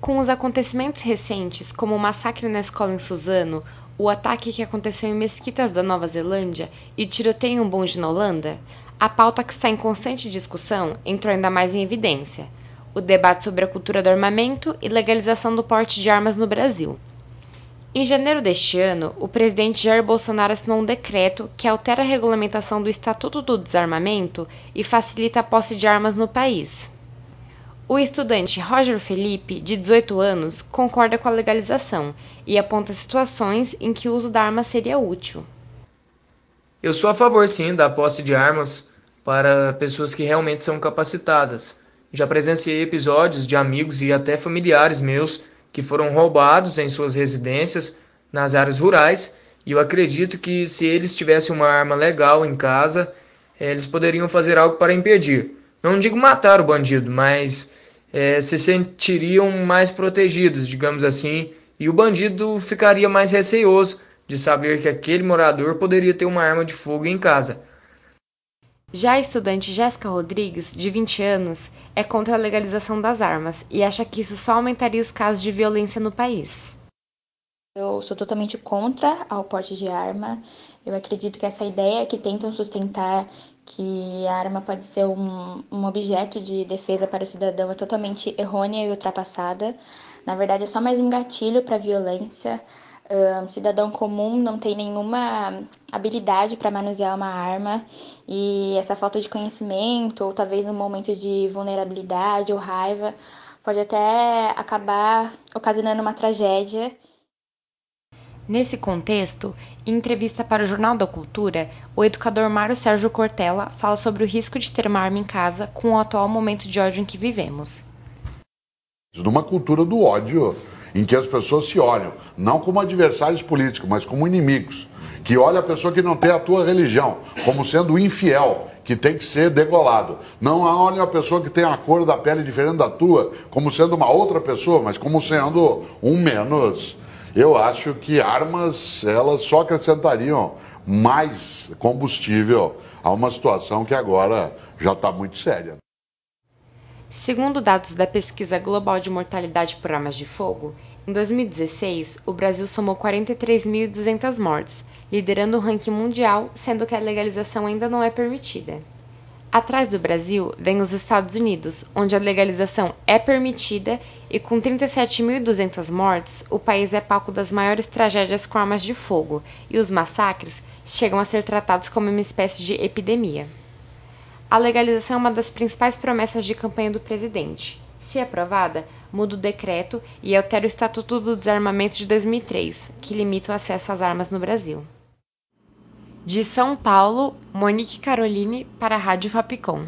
Com os acontecimentos recentes, como o massacre na escola em Suzano, o ataque que aconteceu em mesquitas da Nova Zelândia e tiroteio em um bonde na Holanda, a pauta que está em constante discussão entrou ainda mais em evidência: o debate sobre a cultura do armamento e legalização do porte de armas no Brasil. Em janeiro deste ano, o presidente Jair Bolsonaro assinou um decreto que altera a regulamentação do Estatuto do Desarmamento e facilita a posse de armas no país. O estudante Roger Felipe, de 18 anos, concorda com a legalização e aponta situações em que o uso da arma seria útil. Eu sou a favor, sim, da posse de armas para pessoas que realmente são capacitadas. Já presenciei episódios de amigos e até familiares meus que foram roubados em suas residências nas áreas rurais, e eu acredito que se eles tivessem uma arma legal em casa, eles poderiam fazer algo para impedir. Não digo matar o bandido, mas é, se sentiriam mais protegidos, digamos assim, e o bandido ficaria mais receoso de saber que aquele morador poderia ter uma arma de fogo em casa. Já a estudante Jéssica Rodrigues, de 20 anos, é contra a legalização das armas e acha que isso só aumentaria os casos de violência no país. Eu sou totalmente contra ao porte de arma. Eu acredito que essa ideia que tentam sustentar que a arma pode ser um, um objeto de defesa para o cidadão é totalmente errônea e ultrapassada. Na verdade, é só mais um gatilho para a violência. Um cidadão comum não tem nenhuma habilidade para manusear uma arma e essa falta de conhecimento, ou talvez no momento de vulnerabilidade ou raiva, pode até acabar ocasionando uma tragédia Nesse contexto, em entrevista para o Jornal da Cultura, o educador Mário Sérgio Cortella fala sobre o risco de ter uma arma em casa com o atual momento de ódio em que vivemos. Numa cultura do ódio, em que as pessoas se olham, não como adversários políticos, mas como inimigos. Que olha a pessoa que não tem a tua religião como sendo infiel, que tem que ser degolado. Não olha a pessoa que tem a cor da pele diferente da tua como sendo uma outra pessoa, mas como sendo um menos eu acho que armas elas só acrescentariam mais combustível a uma situação que agora já está muito séria. Segundo dados da pesquisa global de mortalidade por armas de fogo, em 2016 o Brasil somou 43.200 mortes, liderando o ranking mundial, sendo que a legalização ainda não é permitida. Atrás do Brasil vem os Estados Unidos, onde a legalização é permitida e com 37.200 mortes, o país é palco das maiores tragédias com armas de fogo, e os massacres chegam a ser tratados como uma espécie de epidemia. A legalização é uma das principais promessas de campanha do presidente. Se aprovada, muda o decreto e altera o Estatuto do Desarmamento de 2003, que limita o acesso às armas no Brasil. De São Paulo, Monique Caroline para a Rádio Fapcom.